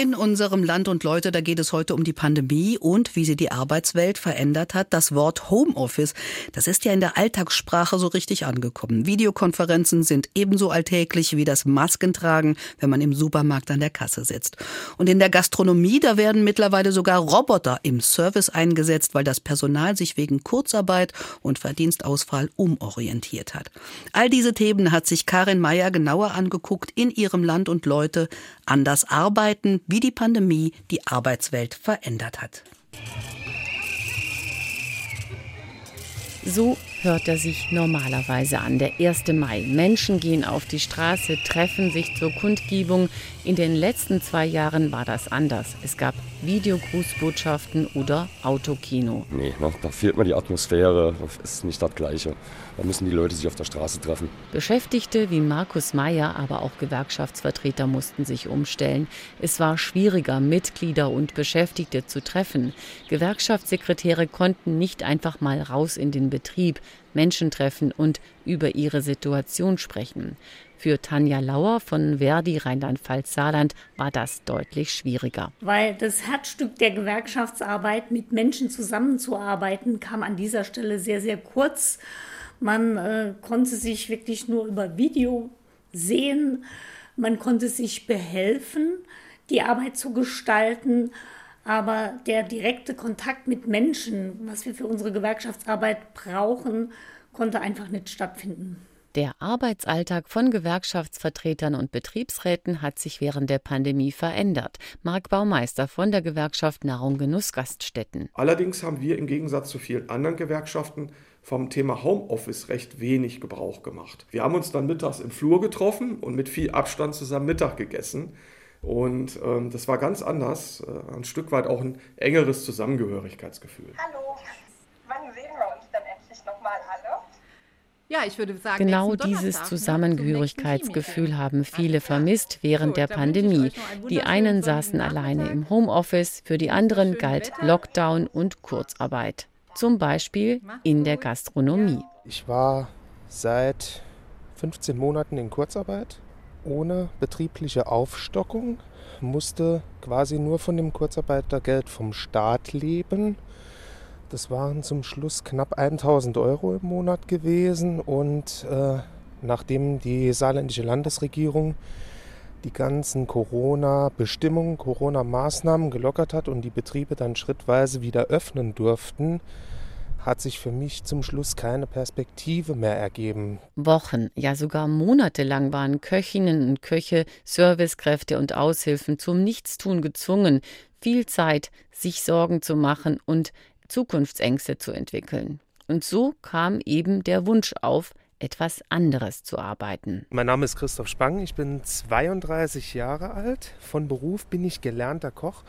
In unserem Land und Leute, da geht es heute um die Pandemie und wie sie die Arbeitswelt verändert hat. Das Wort Homeoffice, das ist ja in der Alltagssprache so richtig angekommen. Videokonferenzen sind ebenso alltäglich wie das Maskentragen, wenn man im Supermarkt an der Kasse sitzt. Und in der Gastronomie, da werden mittlerweile sogar Roboter im Service eingesetzt, weil das Personal sich wegen Kurzarbeit und Verdienstausfall umorientiert hat. All diese Themen hat sich Karin Meyer genauer angeguckt in ihrem Land und Leute. Anders arbeiten, wie die Pandemie die Arbeitswelt verändert hat. So hört er sich normalerweise an. Der 1. Mai. Menschen gehen auf die Straße, treffen sich zur Kundgebung. In den letzten zwei Jahren war das anders. Es gab Videogrußbotschaften oder Autokino. Nee, ne, da fehlt mir die Atmosphäre. Das ist nicht das Gleiche. Da müssen die Leute sich auf der Straße treffen. Beschäftigte wie Markus Meyer, aber auch Gewerkschaftsvertreter mussten sich umstellen. Es war schwieriger, Mitglieder und Beschäftigte zu treffen. Gewerkschaftssekretäre konnten nicht einfach mal raus in den Betrieb. Menschen treffen und über ihre Situation sprechen. Für Tanja Lauer von Verdi Rheinland-Pfalz-Saarland war das deutlich schwieriger. Weil das Herzstück der Gewerkschaftsarbeit, mit Menschen zusammenzuarbeiten, kam an dieser Stelle sehr, sehr kurz. Man äh, konnte sich wirklich nur über Video sehen. Man konnte sich behelfen, die Arbeit zu gestalten. Aber der direkte Kontakt mit Menschen, was wir für unsere Gewerkschaftsarbeit brauchen, konnte einfach nicht stattfinden. Der Arbeitsalltag von Gewerkschaftsvertretern und Betriebsräten hat sich während der Pandemie verändert. Marc Baumeister von der Gewerkschaft Nahrung Genuss Gaststätten. Allerdings haben wir im Gegensatz zu vielen anderen Gewerkschaften vom Thema Homeoffice recht wenig Gebrauch gemacht. Wir haben uns dann mittags im Flur getroffen und mit viel Abstand zusammen Mittag gegessen. Und ähm, das war ganz anders, äh, ein Stück weit auch ein engeres Zusammengehörigkeitsgefühl. Hallo, wann sehen wir uns dann endlich nochmal alle? Ja, ich würde sagen, genau dieses Zusammengehörigkeitsgefühl haben viele vermisst während der Pandemie. Die einen saßen alleine im Homeoffice, für die anderen galt Lockdown und Kurzarbeit. Zum Beispiel in der Gastronomie. Ich war seit 15 Monaten in Kurzarbeit ohne betriebliche Aufstockung, musste quasi nur von dem Kurzarbeitergeld vom Staat leben. Das waren zum Schluss knapp 1000 Euro im Monat gewesen und äh, nachdem die saarländische Landesregierung die ganzen Corona-Bestimmungen, Corona-Maßnahmen gelockert hat und die Betriebe dann schrittweise wieder öffnen durften, hat sich für mich zum Schluss keine Perspektive mehr ergeben. Wochen, ja sogar monatelang waren Köchinnen und Köche, Servicekräfte und Aushilfen zum Nichtstun gezwungen, viel Zeit, sich Sorgen zu machen und Zukunftsängste zu entwickeln. Und so kam eben der Wunsch auf, etwas anderes zu arbeiten. Mein Name ist Christoph Spang, ich bin 32 Jahre alt. Von Beruf bin ich gelernter Koch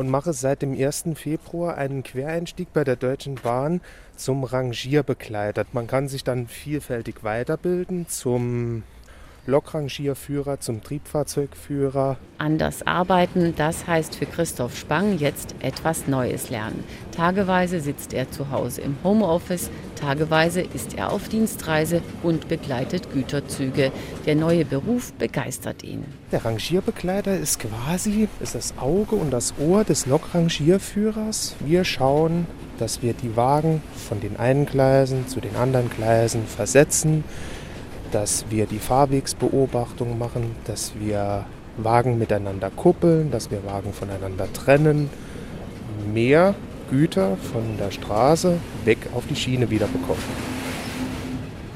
und mache seit dem 1. Februar einen Quereinstieg bei der Deutschen Bahn zum Rangierbegleiter. Man kann sich dann vielfältig weiterbilden zum Lokrangierführer zum Triebfahrzeugführer. Anders arbeiten, das heißt für Christoph Spang jetzt etwas Neues lernen. Tageweise sitzt er zu Hause im Homeoffice, tageweise ist er auf Dienstreise und begleitet Güterzüge. Der neue Beruf begeistert ihn. Der Rangierbegleiter ist quasi ist das Auge und das Ohr des Lokrangierführers. Wir schauen, dass wir die Wagen von den einen Gleisen zu den anderen Gleisen versetzen dass wir die Fahrwegsbeobachtung machen, dass wir Wagen miteinander kuppeln, dass wir Wagen voneinander trennen, mehr Güter von der Straße weg auf die Schiene wieder bekommen.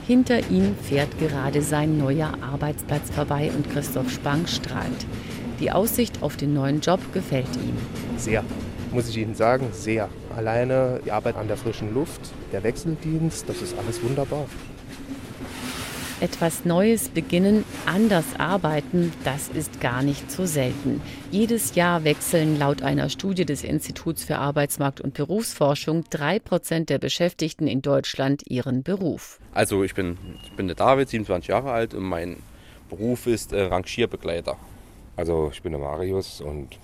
Hinter ihm fährt gerade sein neuer Arbeitsplatz vorbei und Christoph Spang strahlt. Die Aussicht auf den neuen Job gefällt ihm. Sehr, muss ich Ihnen sagen, sehr. Alleine die Arbeit an der frischen Luft, der Wechseldienst, das ist alles wunderbar etwas Neues beginnen, anders arbeiten, das ist gar nicht so selten. Jedes Jahr wechseln laut einer Studie des Instituts für Arbeitsmarkt und Berufsforschung drei Prozent der Beschäftigten in Deutschland ihren Beruf. Also ich bin, ich bin der David, 27 Jahre alt und mein Beruf ist äh, Rangierbegleiter. Also ich bin der Marius und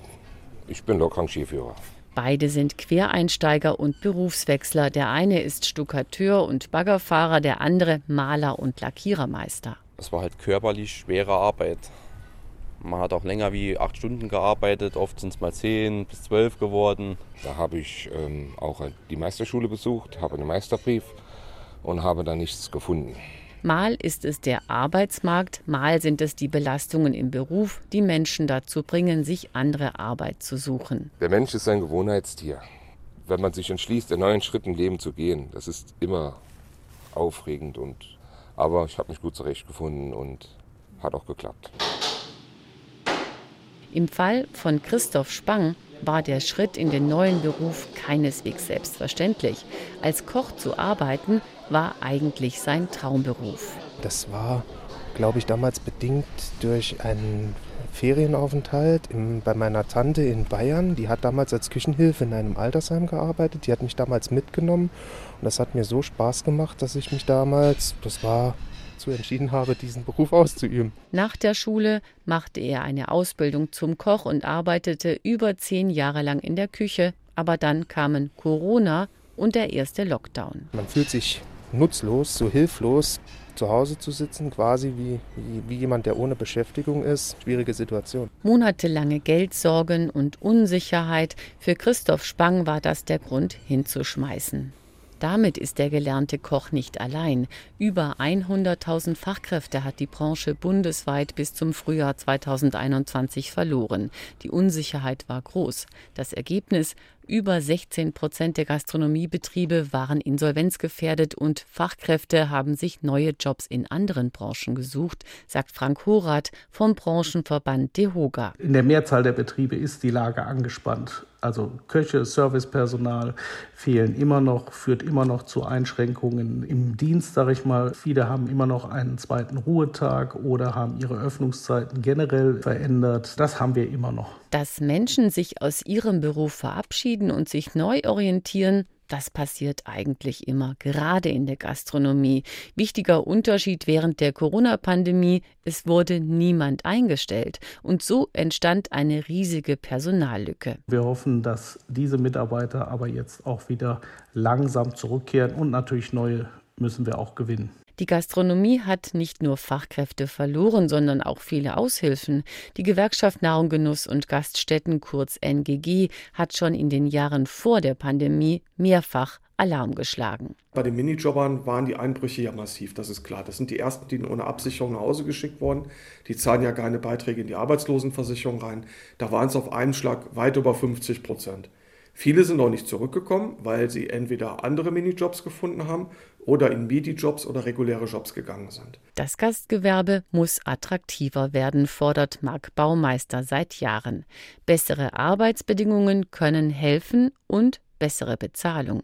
ich bin Lokrangierführer. Beide sind Quereinsteiger und Berufswechsler. Der eine ist Stuckateur und Baggerfahrer, der andere Maler und Lackierermeister. Es war halt körperlich schwere Arbeit. Man hat auch länger wie acht Stunden gearbeitet, oft sind es mal zehn bis zwölf geworden. Da habe ich ähm, auch die Meisterschule besucht, habe einen Meisterbrief und habe da nichts gefunden. Mal ist es der Arbeitsmarkt, mal sind es die Belastungen im Beruf, die Menschen dazu bringen, sich andere Arbeit zu suchen. Der Mensch ist ein Gewohnheitstier. Wenn man sich entschließt, einen neuen Schritt im Leben zu gehen, das ist immer aufregend und aber ich habe mich gut zurechtgefunden und hat auch geklappt. Im Fall von Christoph Spang war der Schritt in den neuen Beruf keineswegs selbstverständlich. Als Koch zu arbeiten war eigentlich sein Traumberuf. Das war, glaube ich, damals bedingt durch einen Ferienaufenthalt in, bei meiner Tante in Bayern. Die hat damals als Küchenhilfe in einem Altersheim gearbeitet. Die hat mich damals mitgenommen und das hat mir so Spaß gemacht, dass ich mich damals, das war dazu entschieden habe, diesen Beruf auszuüben. Nach der Schule machte er eine Ausbildung zum Koch und arbeitete über zehn Jahre lang in der Küche. Aber dann kamen Corona und der erste Lockdown. Man fühlt sich nutzlos, so hilflos zu Hause zu sitzen, quasi wie, wie, wie, jemand, der ohne Beschäftigung ist. Schwierige Situation. Monatelange Geldsorgen und Unsicherheit. Für Christoph Spang war das der Grund, hinzuschmeißen. Damit ist der gelernte Koch nicht allein. Über 100.000 Fachkräfte hat die Branche bundesweit bis zum Frühjahr 2021 verloren. Die Unsicherheit war groß. Das Ergebnis über 16 Prozent der Gastronomiebetriebe waren insolvenzgefährdet und Fachkräfte haben sich neue Jobs in anderen Branchen gesucht, sagt Frank Horath vom Branchenverband DEHOGA. In der Mehrzahl der Betriebe ist die Lage angespannt. Also Köche, Servicepersonal fehlen immer noch, führt immer noch zu Einschränkungen im Dienst, sage ich mal. Viele haben immer noch einen zweiten Ruhetag oder haben ihre Öffnungszeiten generell verändert. Das haben wir immer noch. Dass Menschen sich aus ihrem Beruf verabschieden und sich neu orientieren, das passiert eigentlich immer, gerade in der Gastronomie. Wichtiger Unterschied während der Corona-Pandemie, es wurde niemand eingestellt. Und so entstand eine riesige Personallücke. Wir hoffen, dass diese Mitarbeiter aber jetzt auch wieder langsam zurückkehren und natürlich neue müssen wir auch gewinnen. Die Gastronomie hat nicht nur Fachkräfte verloren, sondern auch viele Aushilfen. Die Gewerkschaft Nahrung, Genuss und Gaststätten, kurz NGG, hat schon in den Jahren vor der Pandemie mehrfach Alarm geschlagen. Bei den Minijobbern waren die Einbrüche ja massiv, das ist klar. Das sind die ersten, die ohne Absicherung nach Hause geschickt wurden. Die zahlen ja keine Beiträge in die Arbeitslosenversicherung rein. Da waren es auf einen Schlag weit über 50 Prozent. Viele sind noch nicht zurückgekommen, weil sie entweder andere Minijobs gefunden haben oder in Midi-Jobs oder reguläre Jobs gegangen sind. Das Gastgewerbe muss attraktiver werden, fordert Marc Baumeister seit Jahren. Bessere Arbeitsbedingungen können helfen und bessere Bezahlung.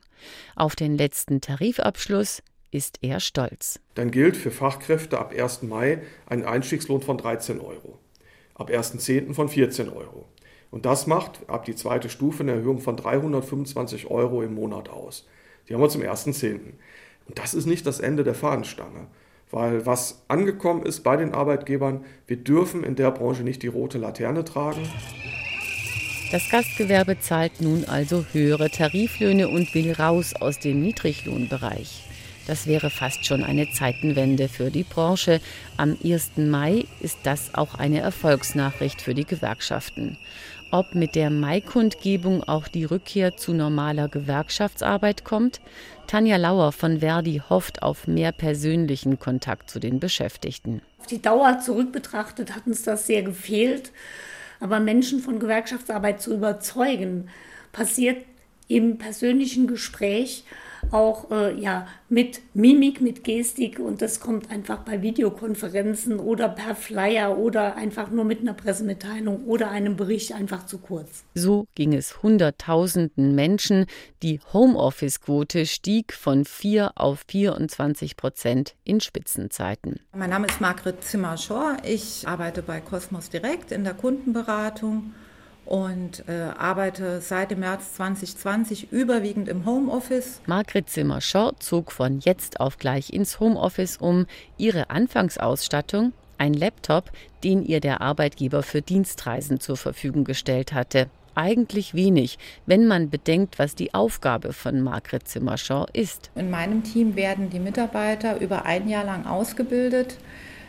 Auf den letzten Tarifabschluss ist er stolz. Dann gilt für Fachkräfte ab 1. Mai ein Einstiegslohn von 13 Euro, ab 1.10. von 14 Euro. Und das macht ab die zweite Stufe eine Erhöhung von 325 Euro im Monat aus. Die haben wir zum 1.10. Und das ist nicht das Ende der Fahnenstange. Weil was angekommen ist bei den Arbeitgebern, wir dürfen in der Branche nicht die rote Laterne tragen. Das Gastgewerbe zahlt nun also höhere Tariflöhne und will raus aus dem Niedriglohnbereich. Das wäre fast schon eine Zeitenwende für die Branche. Am 1. Mai ist das auch eine Erfolgsnachricht für die Gewerkschaften. Ob mit der Mai-Kundgebung auch die Rückkehr zu normaler Gewerkschaftsarbeit kommt? Tanja Lauer von Verdi hofft auf mehr persönlichen Kontakt zu den Beschäftigten. Auf die Dauer zurück betrachtet hat uns das sehr gefehlt. Aber Menschen von Gewerkschaftsarbeit zu überzeugen, passiert im persönlichen Gespräch auch äh, ja, mit Mimik, mit Gestik und das kommt einfach bei Videokonferenzen oder per Flyer oder einfach nur mit einer Pressemitteilung oder einem Bericht einfach zu kurz. So ging es Hunderttausenden Menschen. Die Homeoffice-Quote stieg von 4 auf 24 Prozent in Spitzenzeiten. Mein Name ist Margret Zimmer-Schor. Ich arbeite bei Cosmos Direkt in der Kundenberatung und äh, arbeite seit dem März 2020 überwiegend im Homeoffice. Margret Zimmer-Schor zog von jetzt auf gleich ins Homeoffice um. Ihre Anfangsausstattung ein Laptop, den ihr der Arbeitgeber für Dienstreisen zur Verfügung gestellt hatte. eigentlich wenig, wenn man bedenkt, was die Aufgabe von Margret Zimmerschau ist. In meinem Team werden die Mitarbeiter über ein Jahr lang ausgebildet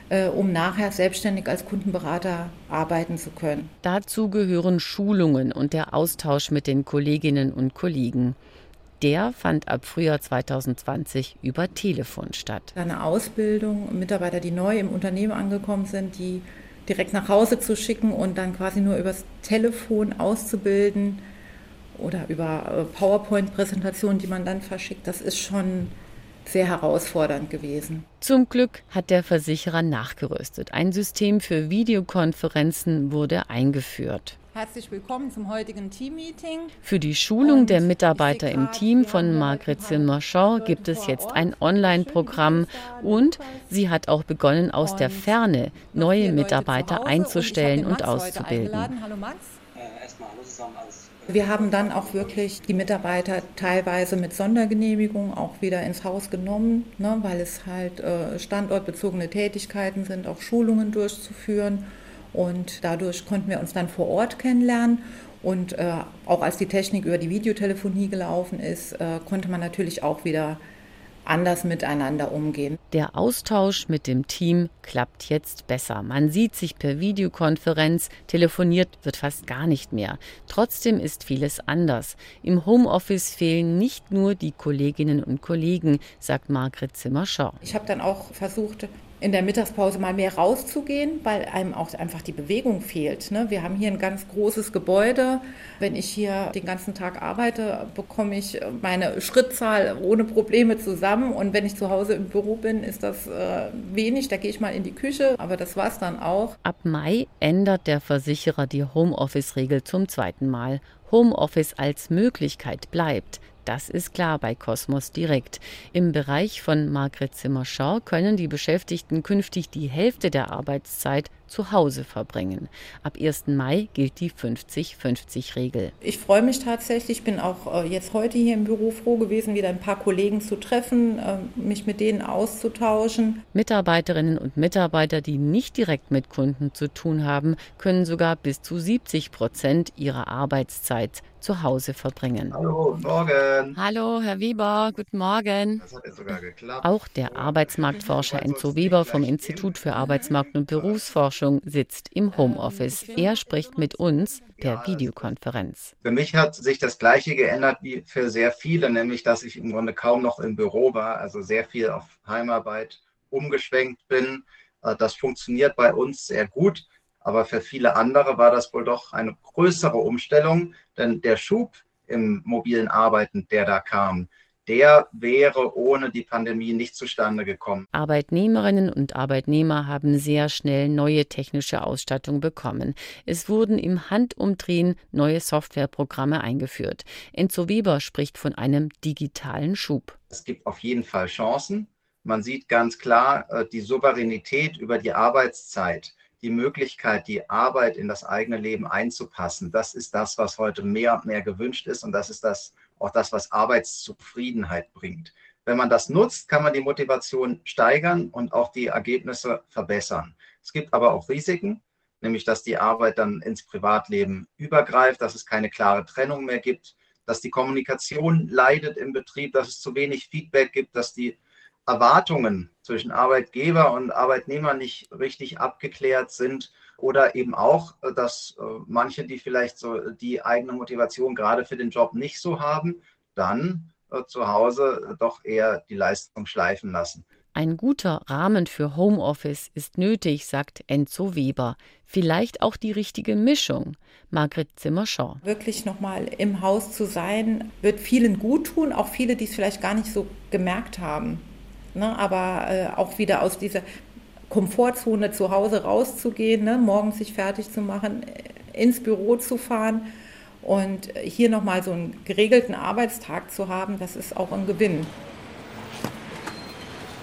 um nachher selbstständig als Kundenberater arbeiten zu können. Dazu gehören Schulungen und der Austausch mit den Kolleginnen und Kollegen. Der fand ab Frühjahr 2020 über Telefon statt. Eine Ausbildung, Mitarbeiter, die neu im Unternehmen angekommen sind, die direkt nach Hause zu schicken und dann quasi nur übers Telefon auszubilden oder über äh, PowerPoint-Präsentationen, die man dann verschickt, das ist schon sehr herausfordernd gewesen. Zum Glück hat der Versicherer nachgerüstet. Ein System für Videokonferenzen wurde eingeführt. Herzlich willkommen zum heutigen Teammeeting. Für die Schulung Und der Mitarbeiter im Team von Margret Zimmer-Shaw gibt es jetzt ein Online-Programm und sie hat auch begonnen, aus der Ferne neue Mitarbeiter einzustellen und auszubilden. Hallo Max. Äh, erstmal hallo zusammen. Wir haben dann auch wirklich die Mitarbeiter teilweise mit Sondergenehmigung auch wieder ins Haus genommen, ne, weil es halt äh, standortbezogene Tätigkeiten sind, auch Schulungen durchzuführen. Und dadurch konnten wir uns dann vor Ort kennenlernen. Und äh, auch als die Technik über die Videotelefonie gelaufen ist, äh, konnte man natürlich auch wieder anders miteinander umgehen. Der Austausch mit dem Team klappt jetzt besser. Man sieht sich per Videokonferenz, telefoniert wird fast gar nicht mehr. Trotzdem ist vieles anders. Im Homeoffice fehlen nicht nur die Kolleginnen und Kollegen, sagt Margret Zimmer-Schau. Ich habe dann auch versucht, in der Mittagspause mal mehr rauszugehen, weil einem auch einfach die Bewegung fehlt. Ne? Wir haben hier ein ganz großes Gebäude. Wenn ich hier den ganzen Tag arbeite, bekomme ich meine Schrittzahl ohne Probleme zusammen. Und wenn ich zu Hause im Büro bin, ist das äh, wenig. Da gehe ich mal in die Küche, aber das war es dann auch. Ab Mai ändert der Versicherer die Homeoffice-Regel zum zweiten Mal. Homeoffice als Möglichkeit bleibt. Das ist klar bei Kosmos Direkt. Im Bereich von Margret Zimmer-Schau können die Beschäftigten künftig die Hälfte der Arbeitszeit zu Hause verbringen. Ab 1. Mai gilt die 50-50-Regel. Ich freue mich tatsächlich. Ich bin auch äh, jetzt heute hier im Büro froh gewesen, wieder ein paar Kollegen zu treffen, äh, mich mit denen auszutauschen. Mitarbeiterinnen und Mitarbeiter, die nicht direkt mit Kunden zu tun haben, können sogar bis zu 70 Prozent ihrer Arbeitszeit zu Hause verbringen. Hallo, morgen. Hallo, Herr Weber, guten Morgen. Das hat sogar geklappt. Auch der Arbeitsmarktforscher Enzo Weber vom Institut für Arbeitsmarkt und Berufsforschung Forschung sitzt im Homeoffice. Er spricht mit uns per Videokonferenz. Für mich hat sich das Gleiche geändert wie für sehr viele, nämlich dass ich im Grunde kaum noch im Büro war, also sehr viel auf Heimarbeit umgeschwenkt bin. Äh, das funktioniert bei uns sehr gut, aber für viele andere war das wohl doch eine größere Umstellung, denn der Schub im mobilen Arbeiten, der da kam, der wäre ohne die Pandemie nicht zustande gekommen. Arbeitnehmerinnen und Arbeitnehmer haben sehr schnell neue technische Ausstattung bekommen. Es wurden im Handumdrehen neue Softwareprogramme eingeführt. Enzo Weber spricht von einem digitalen Schub. Es gibt auf jeden Fall Chancen. Man sieht ganz klar äh, die Souveränität über die Arbeitszeit die Möglichkeit, die Arbeit in das eigene Leben einzupassen, das ist das, was heute mehr und mehr gewünscht ist und das ist das, auch das, was Arbeitszufriedenheit bringt. Wenn man das nutzt, kann man die Motivation steigern und auch die Ergebnisse verbessern. Es gibt aber auch Risiken, nämlich dass die Arbeit dann ins Privatleben übergreift, dass es keine klare Trennung mehr gibt, dass die Kommunikation leidet im Betrieb, dass es zu wenig Feedback gibt, dass die Erwartungen zwischen Arbeitgeber und Arbeitnehmer nicht richtig abgeklärt sind oder eben auch, äh, dass äh, manche, die vielleicht so die eigene Motivation gerade für den Job nicht so haben, dann äh, zu Hause doch eher die Leistung schleifen lassen. Ein guter Rahmen für Homeoffice ist nötig, sagt Enzo Weber. Vielleicht auch die richtige Mischung. Margret Zimmer-Shaw. Wirklich nochmal im Haus zu sein, wird vielen gut tun, auch viele, die es vielleicht gar nicht so gemerkt haben. Ne? Aber äh, auch wieder aus dieser Komfortzone zu Hause rauszugehen, ne? morgens sich fertig zu machen, ins Büro zu fahren und hier nochmal so einen geregelten Arbeitstag zu haben, das ist auch ein Gewinn.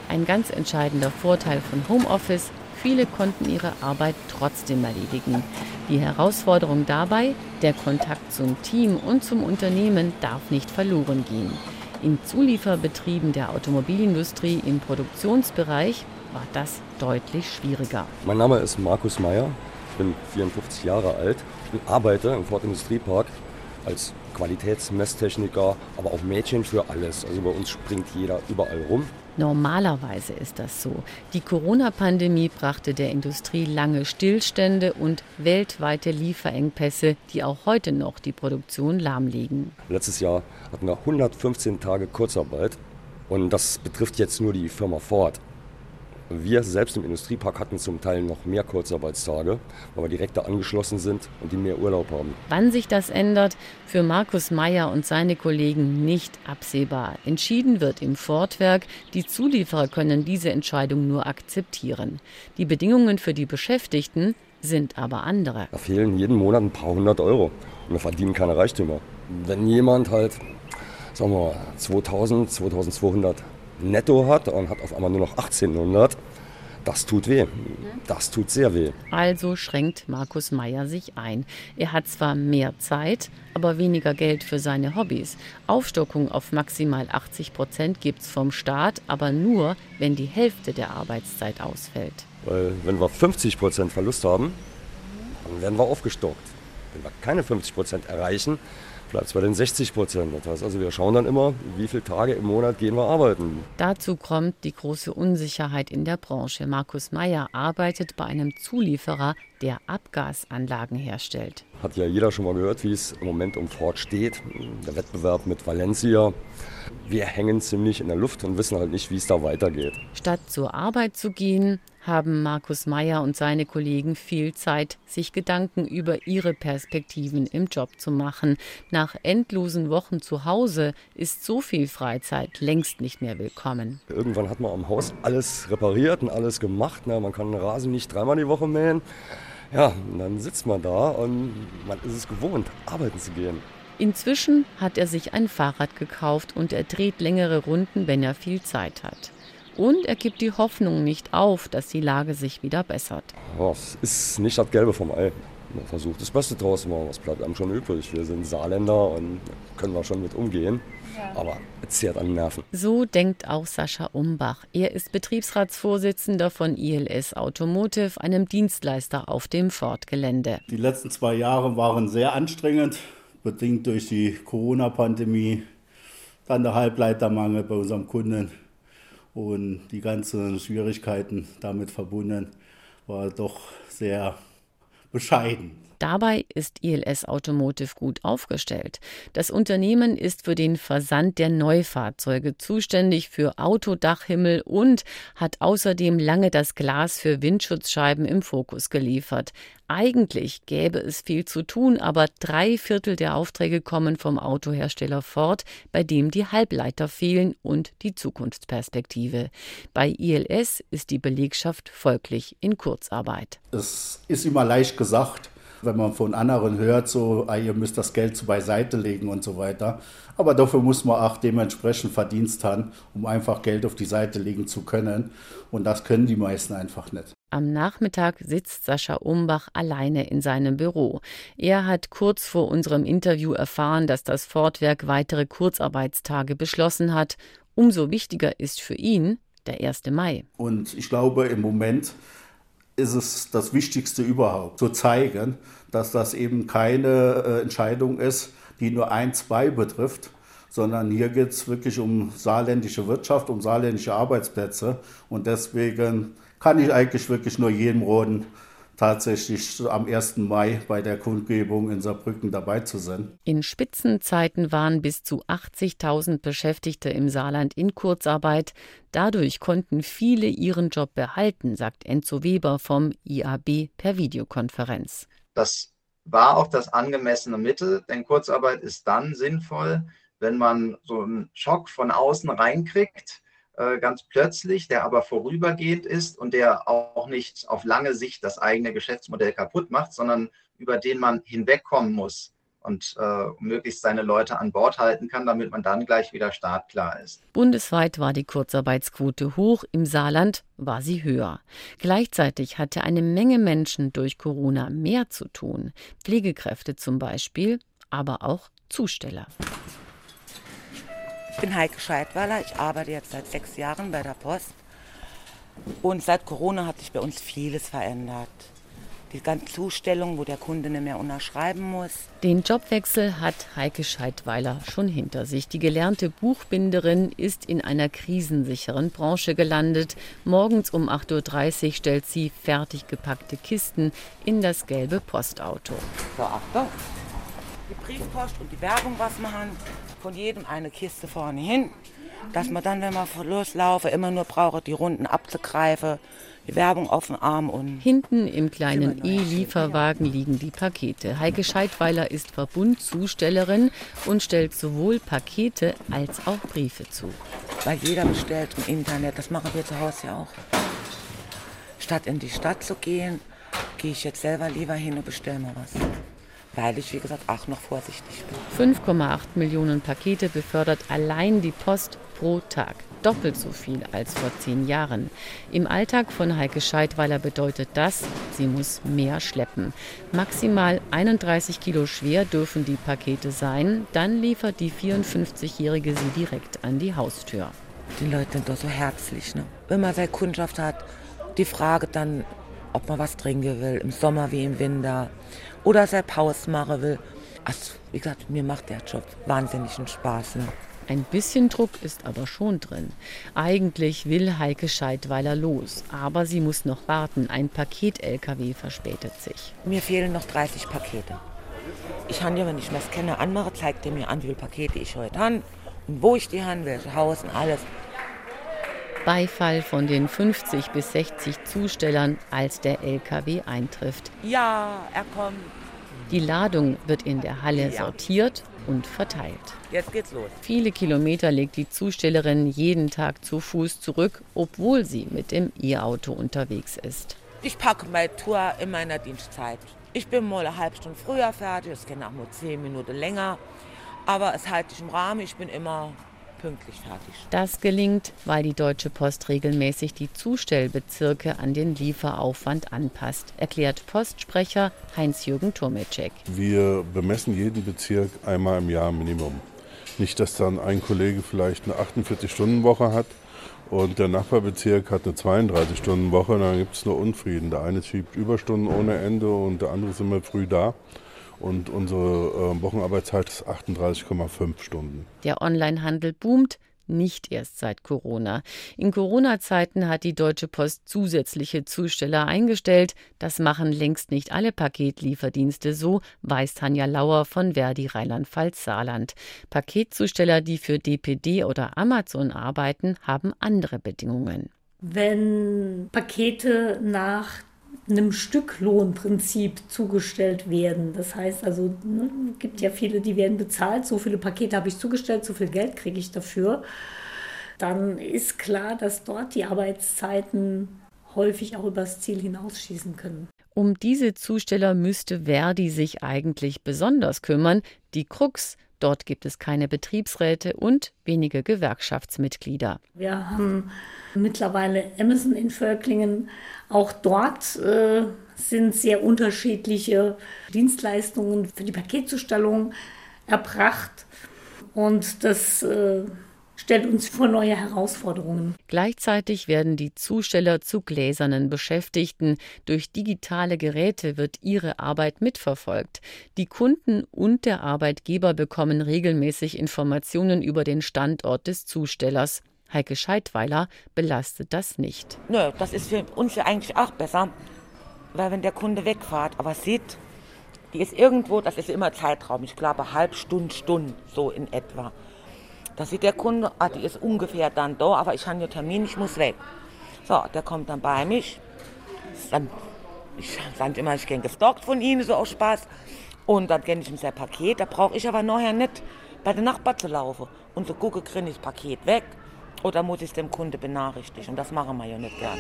Ein ganz entscheidender Vorteil von Homeoffice, viele konnten ihre Arbeit trotzdem erledigen. Die Herausforderung dabei, der Kontakt zum Team und zum Unternehmen darf nicht verloren gehen. In Zulieferbetrieben der Automobilindustrie im Produktionsbereich war das deutlich schwieriger. Mein Name ist Markus Meyer. Ich bin 54 Jahre alt und arbeite im Ford Industriepark als Qualitätsmesstechniker, aber auch Mädchen für alles. Also bei uns springt jeder überall rum. Normalerweise ist das so. Die Corona-Pandemie brachte der Industrie lange Stillstände und weltweite Lieferengpässe, die auch heute noch die Produktion lahmlegen. Letztes Jahr hatten wir 115 Tage Kurzarbeit und das betrifft jetzt nur die Firma Ford. Wir selbst im Industriepark hatten zum Teil noch mehr Kurzarbeitstage, weil wir direkt da angeschlossen sind und die mehr Urlaub haben. Wann sich das ändert, für Markus Meyer und seine Kollegen nicht absehbar. Entschieden wird im Fortwerk, die Zulieferer können diese Entscheidung nur akzeptieren. Die Bedingungen für die Beschäftigten sind aber andere. Da fehlen jeden Monat ein paar hundert Euro und wir verdienen keine Reichtümer. Wenn jemand halt, sagen wir, 2000, 2200 netto hat und hat auf einmal nur noch 1800. Das tut weh. Das tut sehr weh. Also schränkt Markus Meyer sich ein. Er hat zwar mehr Zeit, aber weniger Geld für seine Hobbys. Aufstockung auf maximal 80 Prozent gibt es vom Staat, aber nur, wenn die Hälfte der Arbeitszeit ausfällt. Weil wenn wir 50 Prozent Verlust haben, dann werden wir aufgestockt. Wenn wir keine 50 Prozent erreichen, bleibt es bei den 60 Prozent. Das heißt also, wir schauen dann immer, wie viele Tage im Monat gehen wir arbeiten. Dazu kommt die große Unsicherheit in der Branche. Markus Meyer arbeitet bei einem Zulieferer, der Abgasanlagen herstellt. Hat ja jeder schon mal gehört, wie es im Moment um Ford steht. Der Wettbewerb mit Valencia. Wir hängen ziemlich in der Luft und wissen halt nicht, wie es da weitergeht. Statt zur Arbeit zu gehen, haben Markus Meyer und seine Kollegen viel Zeit, sich Gedanken über ihre Perspektiven im Job zu machen. Nach endlosen Wochen zu Hause ist so viel Freizeit längst nicht mehr willkommen. Irgendwann hat man am Haus alles repariert und alles gemacht. Na, man kann den Rasen nicht dreimal die Woche mähen. Ja, und dann sitzt man da und man ist es gewohnt, arbeiten zu gehen. Inzwischen hat er sich ein Fahrrad gekauft und er dreht längere Runden, wenn er viel Zeit hat. Und er gibt die Hoffnung nicht auf, dass die Lage sich wieder bessert. Es ist nicht das Gelbe vom Ei. Man versucht das Beste draus zu machen. Was bleibt einem schon übrig? Wir sind Saarländer und können wir schon mit umgehen. Ja. Aber es zehrt an den Nerven. So denkt auch Sascha Umbach. Er ist Betriebsratsvorsitzender von ILS Automotive, einem Dienstleister auf dem Ford-Gelände. Die letzten zwei Jahre waren sehr anstrengend, bedingt durch die Corona-Pandemie, dann der Halbleitermangel bei unserem Kunden und die ganzen Schwierigkeiten damit verbunden war doch sehr bescheiden. Dabei ist ILS Automotive gut aufgestellt. Das Unternehmen ist für den Versand der Neufahrzeuge zuständig für Autodachhimmel und hat außerdem lange das Glas für Windschutzscheiben im Fokus geliefert. Eigentlich gäbe es viel zu tun, aber drei Viertel der Aufträge kommen vom Autohersteller Ford, bei dem die Halbleiter fehlen und die Zukunftsperspektive. Bei ILS ist die Belegschaft folglich in Kurzarbeit. Es ist immer leicht gesagt, wenn man von anderen hört, so, ah, ihr müsst das Geld beiseite legen und so weiter. Aber dafür muss man auch dementsprechend Verdienst haben, um einfach Geld auf die Seite legen zu können. Und das können die meisten einfach nicht. Am Nachmittag sitzt Sascha Umbach alleine in seinem Büro. Er hat kurz vor unserem Interview erfahren, dass das Fortwerk weitere Kurzarbeitstage beschlossen hat. Umso wichtiger ist für ihn der 1. Mai. Und ich glaube, im Moment ist es das Wichtigste überhaupt, zu zeigen, dass das eben keine äh, Entscheidung ist, die nur ein, zwei betrifft, sondern hier geht es wirklich um saarländische Wirtschaft, um saarländische Arbeitsplätze. Und deswegen kann ich eigentlich wirklich nur jedem roten tatsächlich am 1. Mai bei der Kundgebung in Saarbrücken dabei zu sein. In Spitzenzeiten waren bis zu 80.000 Beschäftigte im Saarland in Kurzarbeit. Dadurch konnten viele ihren Job behalten, sagt Enzo Weber vom IAB per Videokonferenz. Das war auch das angemessene Mittel, denn Kurzarbeit ist dann sinnvoll, wenn man so einen Schock von außen reinkriegt ganz plötzlich, der aber vorübergehend ist und der auch nicht auf lange Sicht das eigene Geschäftsmodell kaputt macht, sondern über den man hinwegkommen muss und äh, möglichst seine Leute an Bord halten kann, damit man dann gleich wieder startklar ist. Bundesweit war die Kurzarbeitsquote hoch, im Saarland war sie höher. Gleichzeitig hatte eine Menge Menschen durch Corona mehr zu tun, Pflegekräfte zum Beispiel, aber auch Zusteller. Ich bin Heike Scheidweiler. Ich arbeite jetzt seit sechs Jahren bei der Post. Und seit Corona hat sich bei uns vieles verändert. die ganze Zustellung, wo der Kunde nicht mehr unterschreiben muss. Den Jobwechsel hat Heike Scheidweiler schon hinter sich. Die gelernte Buchbinderin ist in einer krisensicheren Branche gelandet. Morgens um 8.30 Uhr stellt sie fertig gepackte Kisten in das gelbe Postauto. So, Achtung. Die Briefpost und die Werbung, was wir haben, von jedem eine Kiste vorne hin, dass man dann, wenn man loslaufe, immer nur braucht, die Runden abzugreifen die Werbung auf dem Arm und. Hinten im kleinen E-Lieferwagen liegen die Pakete. Heike Scheidweiler ist Verbundzustellerin und stellt sowohl Pakete als auch Briefe zu. Weil jeder bestellt im Internet, das machen wir zu Hause ja auch. Statt in die Stadt zu gehen, gehe ich jetzt selber lieber hin und bestelle mal was. Weil ich, wie gesagt, auch noch vorsichtig bin. 5,8 Millionen Pakete befördert allein die Post pro Tag doppelt so viel als vor zehn Jahren. Im Alltag von Heike Scheidweiler bedeutet das, sie muss mehr schleppen. Maximal 31 Kilo schwer dürfen die Pakete sein. Dann liefert die 54-Jährige sie direkt an die Haustür. Die Leute sind doch so herzlich. Ne? Wenn man seine Kundschaft hat, die Frage dann, ob man was trinken will, im Sommer wie im Winter, oder seine Pause machen will. Also, wie gesagt, mir macht der Job wahnsinnigen Spaß. Ne? Ein bisschen Druck ist aber schon drin. Eigentlich will Heike Scheidweiler los, aber sie muss noch warten. Ein Paket-LKW verspätet sich. Mir fehlen noch 30 Pakete. Ich habe ja, wenn ich das kenne, anmache, zeigt er mir an, wie viele Pakete ich heute habe und wo ich die habe, welche Haus und alles. Beifall von den 50 bis 60 Zustellern, als der LKW eintrifft. Ja, er kommt. Die Ladung wird in der Halle ja. sortiert und verteilt. Jetzt geht's los. Viele Kilometer legt die Zustellerin jeden Tag zu Fuß zurück, obwohl sie mit dem E-Auto unterwegs ist. Ich packe meine Tour in meiner Dienstzeit. Ich bin mal eine halbe Stunde früher fertig, es kann auch nur zehn Minuten länger. Aber es halte ich im Rahmen, ich bin immer pünktlich fertig. Das gelingt, weil die Deutsche Post regelmäßig die Zustellbezirke an den Lieferaufwand anpasst, erklärt Postsprecher Heinz-Jürgen Turmecek. Wir bemessen jeden Bezirk einmal im Jahr Minimum. Nicht, dass dann ein Kollege vielleicht eine 48-Stunden-Woche hat und der Nachbarbezirk hat eine 32-Stunden-Woche, dann gibt es nur Unfrieden. Der eine schiebt Überstunden ohne Ende und der andere ist immer früh da und unsere äh, Wochenarbeitszeit ist 38,5 Stunden. Der Onlinehandel boomt, nicht erst seit Corona. In Corona-Zeiten hat die Deutsche Post zusätzliche Zusteller eingestellt. Das machen längst nicht alle Paketlieferdienste so, weiß Tanja Lauer von Verdi Rheinland-Pfalz Saarland. Paketzusteller, die für DPD oder Amazon arbeiten, haben andere Bedingungen. Wenn Pakete nach einem Stücklohnprinzip zugestellt werden. Das heißt also, ne, gibt ja viele, die werden bezahlt, so viele Pakete habe ich zugestellt, so viel Geld kriege ich dafür. Dann ist klar, dass dort die Arbeitszeiten häufig auch übers Ziel hinausschießen können. Um diese Zusteller müsste Verdi sich eigentlich besonders kümmern. Die Krux, dort gibt es keine Betriebsräte und wenige Gewerkschaftsmitglieder. Wir haben mittlerweile Amazon in Völklingen. Auch dort äh, sind sehr unterschiedliche Dienstleistungen für die Paketzustellung erbracht. Und das äh, stellt uns vor neue Herausforderungen. Gleichzeitig werden die Zusteller zu gläsernen Beschäftigten. Durch digitale Geräte wird ihre Arbeit mitverfolgt. Die Kunden und der Arbeitgeber bekommen regelmäßig Informationen über den Standort des Zustellers. Heike Scheidweiler belastet das nicht. Nö, das ist für uns ja eigentlich auch besser, weil wenn der Kunde wegfährt, aber sieht, die ist irgendwo, das ist immer Zeitraum, ich glaube halb Stunde, Stunde, so in etwa. Da sieht der Kunde, ah, die ist ungefähr dann da, aber ich habe einen Termin, ich muss weg. So, der kommt dann bei mich. Dann, ich sage immer, ich kenne gestalkt von ihnen, so aus Spaß. Und dann kenne ich ihm sein Paket. Da brauche ich aber nachher nicht bei den Nachbarn zu laufen und so gucke, kriege ich das Paket weg oder muss ich es dem Kunde benachrichtigen? Und das machen wir ja nicht gern.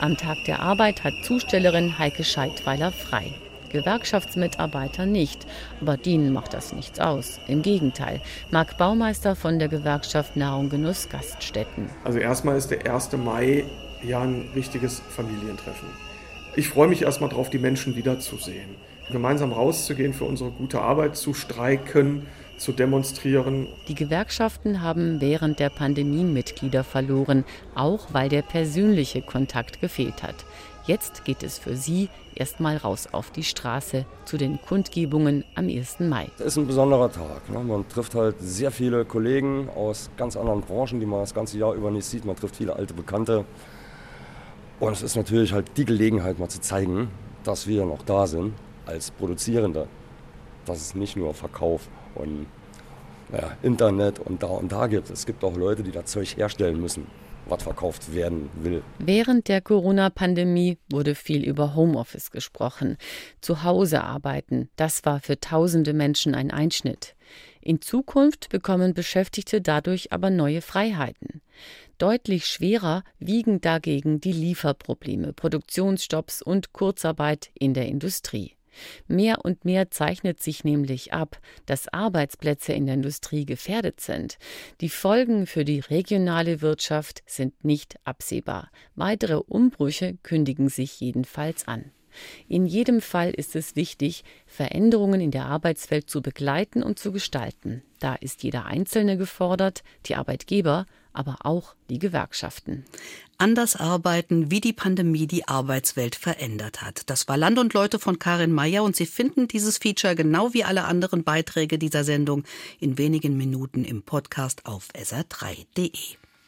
Am Tag der Arbeit hat Zustellerin Heike Scheidweiler frei. Gewerkschaftsmitarbeiter nicht, aber denen macht das nichts aus. Im Gegenteil, Marc Baumeister von der Gewerkschaft Nahrung Genuss Gaststätten. Also erstmal ist der 1. Mai ja ein richtiges Familientreffen. Ich freue mich erstmal darauf, die Menschen wiederzusehen. Gemeinsam rauszugehen, für unsere gute Arbeit zu streiken, zu demonstrieren. Die Gewerkschaften haben während der Pandemie Mitglieder verloren, auch weil der persönliche Kontakt gefehlt hat. Jetzt geht es für sie erstmal raus auf die Straße zu den Kundgebungen am 1. Mai. Das ist ein besonderer Tag. Ne? Man trifft halt sehr viele Kollegen aus ganz anderen Branchen, die man das ganze Jahr über nicht sieht. Man trifft viele alte Bekannte. Und es ist natürlich halt die Gelegenheit, mal zu zeigen, dass wir noch da sind als Produzierende. Dass es nicht nur Verkauf und naja, Internet und da und da gibt. Es gibt auch Leute, die das Zeug herstellen müssen was verkauft werden will. Während der Corona-Pandemie wurde viel über Homeoffice gesprochen. Zu Hause arbeiten, das war für tausende Menschen ein Einschnitt. In Zukunft bekommen Beschäftigte dadurch aber neue Freiheiten. Deutlich schwerer wiegen dagegen die Lieferprobleme, Produktionsstopps und Kurzarbeit in der Industrie. Mehr und mehr zeichnet sich nämlich ab, dass Arbeitsplätze in der Industrie gefährdet sind. Die Folgen für die regionale Wirtschaft sind nicht absehbar. Weitere Umbrüche kündigen sich jedenfalls an. In jedem Fall ist es wichtig, Veränderungen in der Arbeitswelt zu begleiten und zu gestalten. Da ist jeder Einzelne gefordert, die Arbeitgeber, aber auch die Gewerkschaften. Anders arbeiten, wie die Pandemie die Arbeitswelt verändert hat. Das war Land und Leute von Karin Meyer und Sie finden dieses Feature genau wie alle anderen Beiträge dieser Sendung in wenigen Minuten im Podcast auf sr3.de.